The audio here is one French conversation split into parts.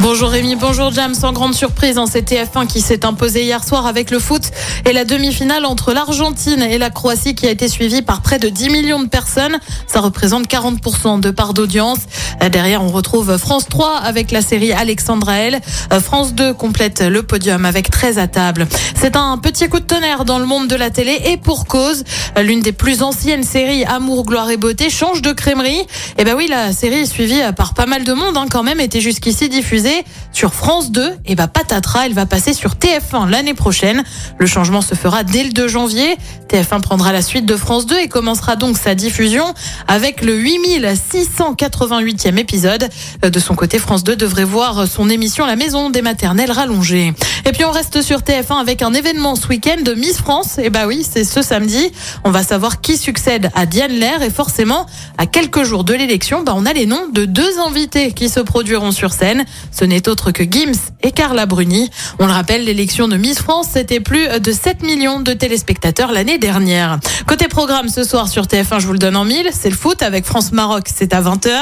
Bonjour Rémi, bonjour Jam. Sans grande surprise, en CTF1 qui s'est imposé hier soir avec le foot et la demi-finale entre l'Argentine et la Croatie qui a été suivie par près de 10 millions de personnes. Ça représente 40% de part d'audience. Euh, Derrière, on retrouve France 3 avec la série Alexandra L. Euh, France 2 complète le podium avec 13 à table. C'est un petit coup de tonnerre dans le monde de la télé et pour cause. Euh, L'une des plus anciennes séries Amour, gloire et beauté change de crémerie. Et ben oui, la série suivie par pas mal de monde hein, quand même, était jusqu'ici diffusée sur France 2. Et ben patatras, elle va passer sur TF1 l'année prochaine. Le changement se fera dès le 2 janvier. TF1 prendra la suite de France 2 et commencera donc sa diffusion avec le 8688e épisode. Euh, De son côté, France 2 devrait voir son émission La Maison des maternelles rallongée. Et puis on reste sur TF1 avec un événement ce week-end de Miss France. Et bah oui, c'est ce samedi. On va savoir qui succède à Diane Lair et forcément, à quelques jours de l'élection, bah on a les noms de deux invités qui se produiront sur scène. Ce n'est autre que Gims et Carla Bruni. On le rappelle, l'élection de Miss France, c'était plus de 7 millions de téléspectateurs l'année dernière. Côté programme ce soir sur TF1, je vous le donne en mille, c'est le foot avec France-Maroc, c'est à 20h.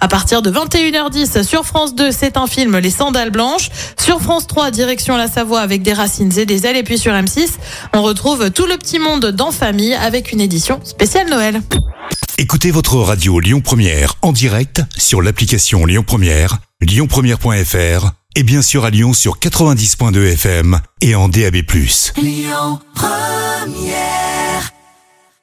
À partir de 21h10 sur France 2, c'est un film Les Sandales Blanches. Sur France 3, direction la Savoie avec des racines et des ailes. Et puis sur M6, on retrouve tout le petit monde dans famille avec une édition spéciale Noël. Écoutez votre radio Lyon Première en direct sur l'application Lyon Première, lyonpremière.fr et bien sûr à Lyon sur 90.2 FM et en DAB+. Lyon Première